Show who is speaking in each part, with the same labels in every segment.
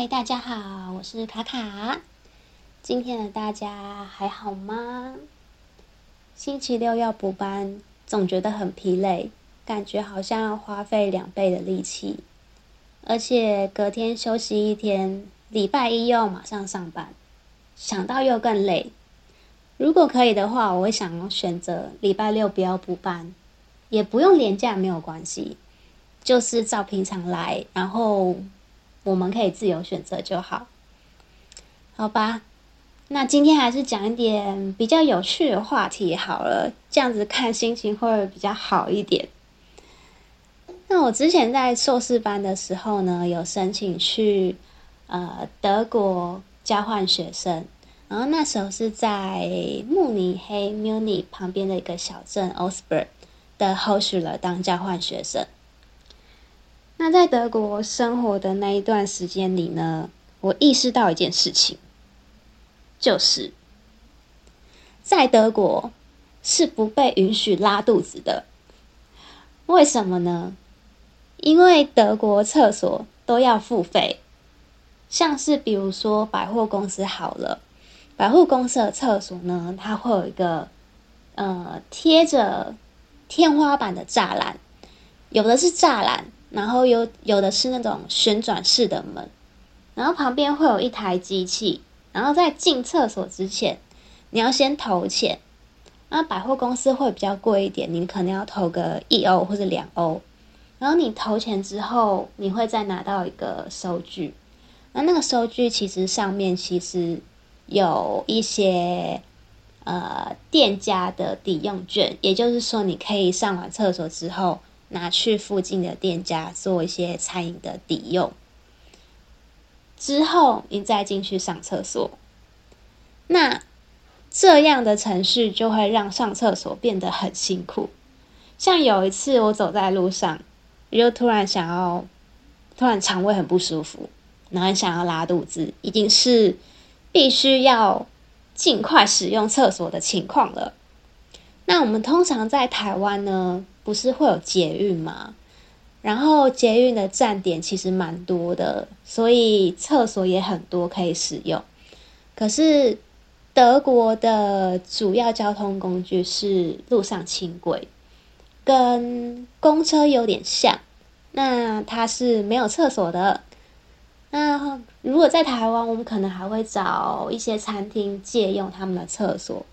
Speaker 1: 嗨，大家好，我是卡卡。今天的大家还好吗？星期六要补班，总觉得很疲累，感觉好像要花费两倍的力气，而且隔天休息一天，礼拜一又马上上班，想到又更累。如果可以的话，我会想选择礼拜六不要补班，也不用连假，没有关系，就是照平常来，然后。我们可以自由选择就好，好吧？那今天还是讲一点比较有趣的话题好了，这样子看心情会比较好一点。那我之前在硕士班的时候呢，有申请去呃德国交换学生，然后那时候是在慕尼黑 （Munich） 旁边的一个小镇 Osberg 的 Hochschule 当交换学生。那在德国生活的那一段时间里呢，我意识到一件事情，就是在德国是不被允许拉肚子的。为什么呢？因为德国厕所都要付费，像是比如说百货公司好了，百货公司的厕所呢，它会有一个呃贴着天花板的栅栏，有的是栅栏。然后有有的是那种旋转式的门，然后旁边会有一台机器，然后在进厕所之前，你要先投钱。那百货公司会比较贵一点，你可能要投个一欧或者两欧。然后你投钱之后，你会再拿到一个收据。那那个收据其实上面其实有一些呃店家的抵用券，也就是说你可以上完厕所之后。拿去附近的店家做一些餐饮的抵用，之后你再进去上厕所，那这样的程序就会让上厕所变得很辛苦。像有一次我走在路上，又突然想要，突然肠胃很不舒服，然后想要拉肚子，已经是必须要尽快使用厕所的情况了。那我们通常在台湾呢，不是会有捷运吗？然后捷运的站点其实蛮多的，所以厕所也很多可以使用。可是德国的主要交通工具是陆上轻轨，跟公车有点像。那它是没有厕所的。那如果在台湾，我们可能还会找一些餐厅借用他们的厕所。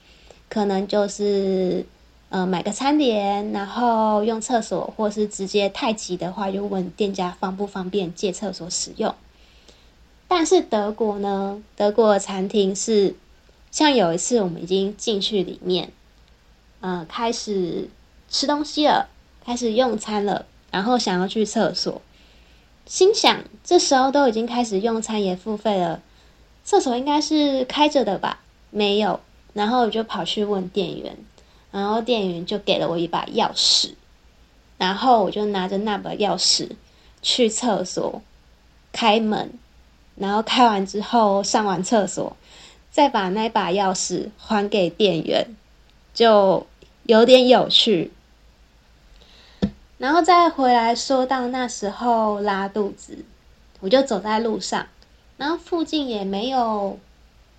Speaker 1: 可能就是，呃，买个餐点，然后用厕所，或是直接太急的话，就问店家方不方便借厕所使用。但是德国呢，德国的餐厅是，像有一次我们已经进去里面，呃，开始吃东西了，开始用餐了，然后想要去厕所，心想这时候都已经开始用餐也付费了，厕所应该是开着的吧？没有。然后我就跑去问店员，然后店员就给了我一把钥匙，然后我就拿着那把钥匙去厕所开门，然后开完之后上完厕所，再把那把钥匙还给店员，就有点有趣。然后再回来说到那时候拉肚子，我就走在路上，然后附近也没有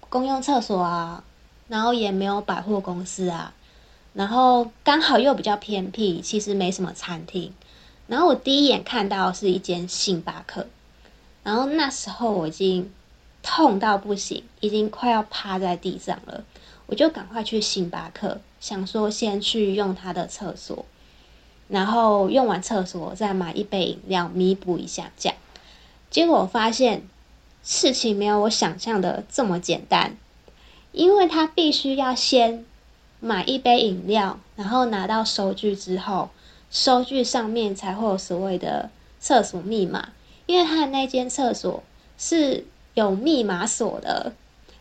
Speaker 1: 公用厕所啊。然后也没有百货公司啊，然后刚好又比较偏僻，其实没什么餐厅。然后我第一眼看到是一间星巴克，然后那时候我已经痛到不行，已经快要趴在地上了。我就赶快去星巴克，想说先去用他的厕所，然后用完厕所再买一杯饮料弥补一下这样。结果发现事情没有我想象的这么简单。因为他必须要先买一杯饮料，然后拿到收据之后，收据上面才会有所谓的厕所密码。因为他的那间厕所是有密码锁的，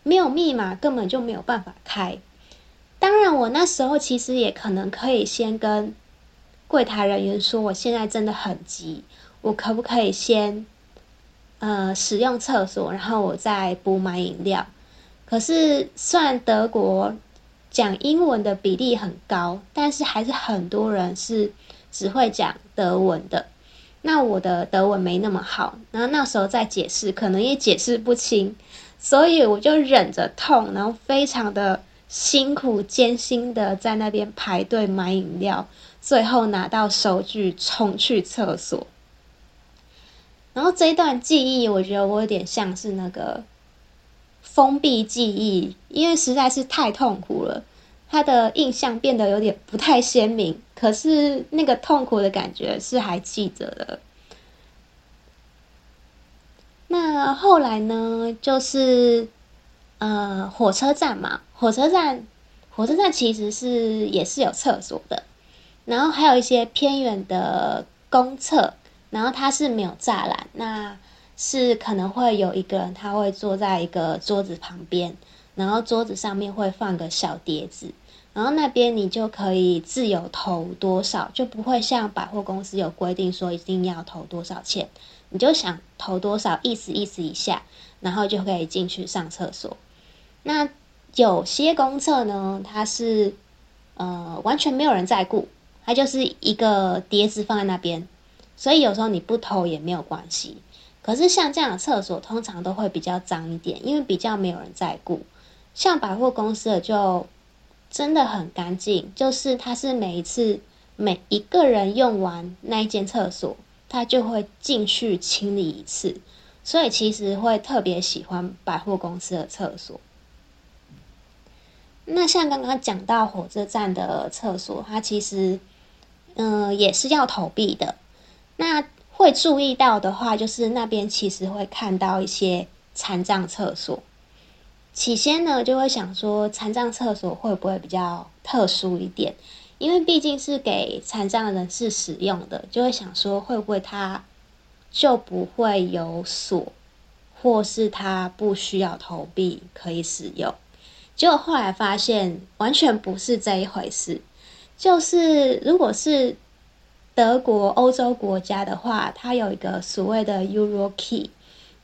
Speaker 1: 没有密码根本就没有办法开。当然，我那时候其实也可能可以先跟柜台人员说，我现在真的很急，我可不可以先呃使用厕所，然后我再补买饮料。可是，虽然德国讲英文的比例很高，但是还是很多人是只会讲德文的。那我的德文没那么好，然后那时候再解释，可能也解释不清，所以我就忍着痛，然后非常的辛苦艰辛的在那边排队买饮料，最后拿到收据冲去厕所。然后这一段记忆，我觉得我有点像是那个封闭记忆，因为实在是太痛苦了。他的印象变得有点不太鲜明，可是那个痛苦的感觉是还记着的。那后来呢？就是呃，火车站嘛，火车站，火车站其实是也是有厕所的，然后还有一些偏远的公厕，然后它是没有栅栏，那是可能会有一个人他会坐在一个桌子旁边。然后桌子上面会放个小碟子，然后那边你就可以自由投多少，就不会像百货公司有规定说一定要投多少钱，你就想投多少，意思意思一下，然后就可以进去上厕所。那有些公厕呢，它是呃完全没有人在顾，它就是一个碟子放在那边，所以有时候你不投也没有关系。可是像这样的厕所，通常都会比较脏一点，因为比较没有人在顾。像百货公司的就真的很干净，就是它是每一次每一个人用完那一间厕所，他就会进去清理一次，所以其实会特别喜欢百货公司的厕所。那像刚刚讲到火车站的厕所，它其实嗯、也是要投币的。那会注意到的话，就是那边其实会看到一些残障厕所。起先呢，就会想说残障厕所会不会比较特殊一点？因为毕竟是给残障人士使用的，就会想说会不会它就不会有锁，或是它不需要投币可以使用。结果后来发现完全不是这一回事，就是如果是德国、欧洲国家的话，它有一个所谓的 Euro Key，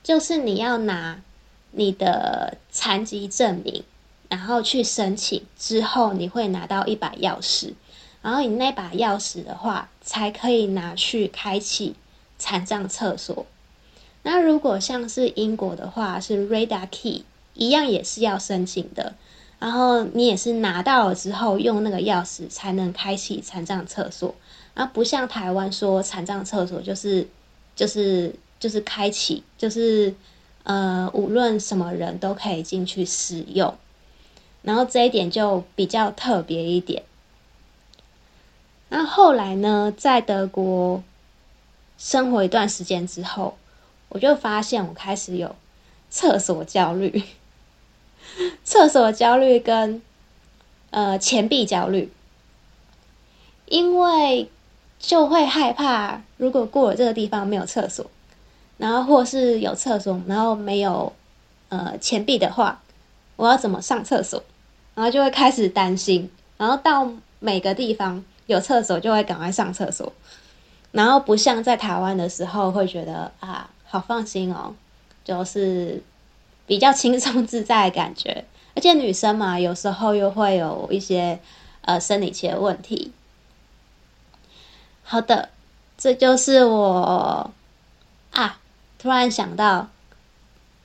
Speaker 1: 就是你要拿。你的残疾证明，然后去申请之后，你会拿到一把钥匙，然后你那把钥匙的话，才可以拿去开启残障厕所。那如果像是英国的话，是 Radar Key，一样也是要申请的，然后你也是拿到了之后，用那个钥匙才能开启残障厕所。啊不像台湾说残障厕所就是就是就是开启就是。呃，无论什么人都可以进去使用，然后这一点就比较特别一点。那后来呢，在德国生活一段时间之后，我就发现我开始有厕所焦虑，厕所焦虑跟呃钱币焦虑，因为就会害怕，如果过了这个地方没有厕所。然后或是有厕所，然后没有呃钱币的话，我要怎么上厕所？然后就会开始担心。然后到每个地方有厕所，就会赶快上厕所。然后不像在台湾的时候，会觉得啊，好放心哦，就是比较轻松自在的感觉。而且女生嘛，有时候又会有一些呃生理期的问题。好的，这就是我啊。突然想到，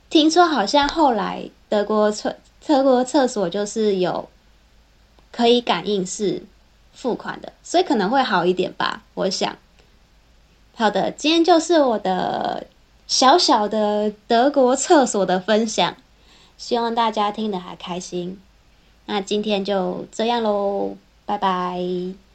Speaker 1: 听说好像后来德国厕德国厕所就是有可以感应式付款的，所以可能会好一点吧。我想，好的，今天就是我的小小的德国厕所的分享，希望大家听得还开心。那今天就这样喽，拜拜。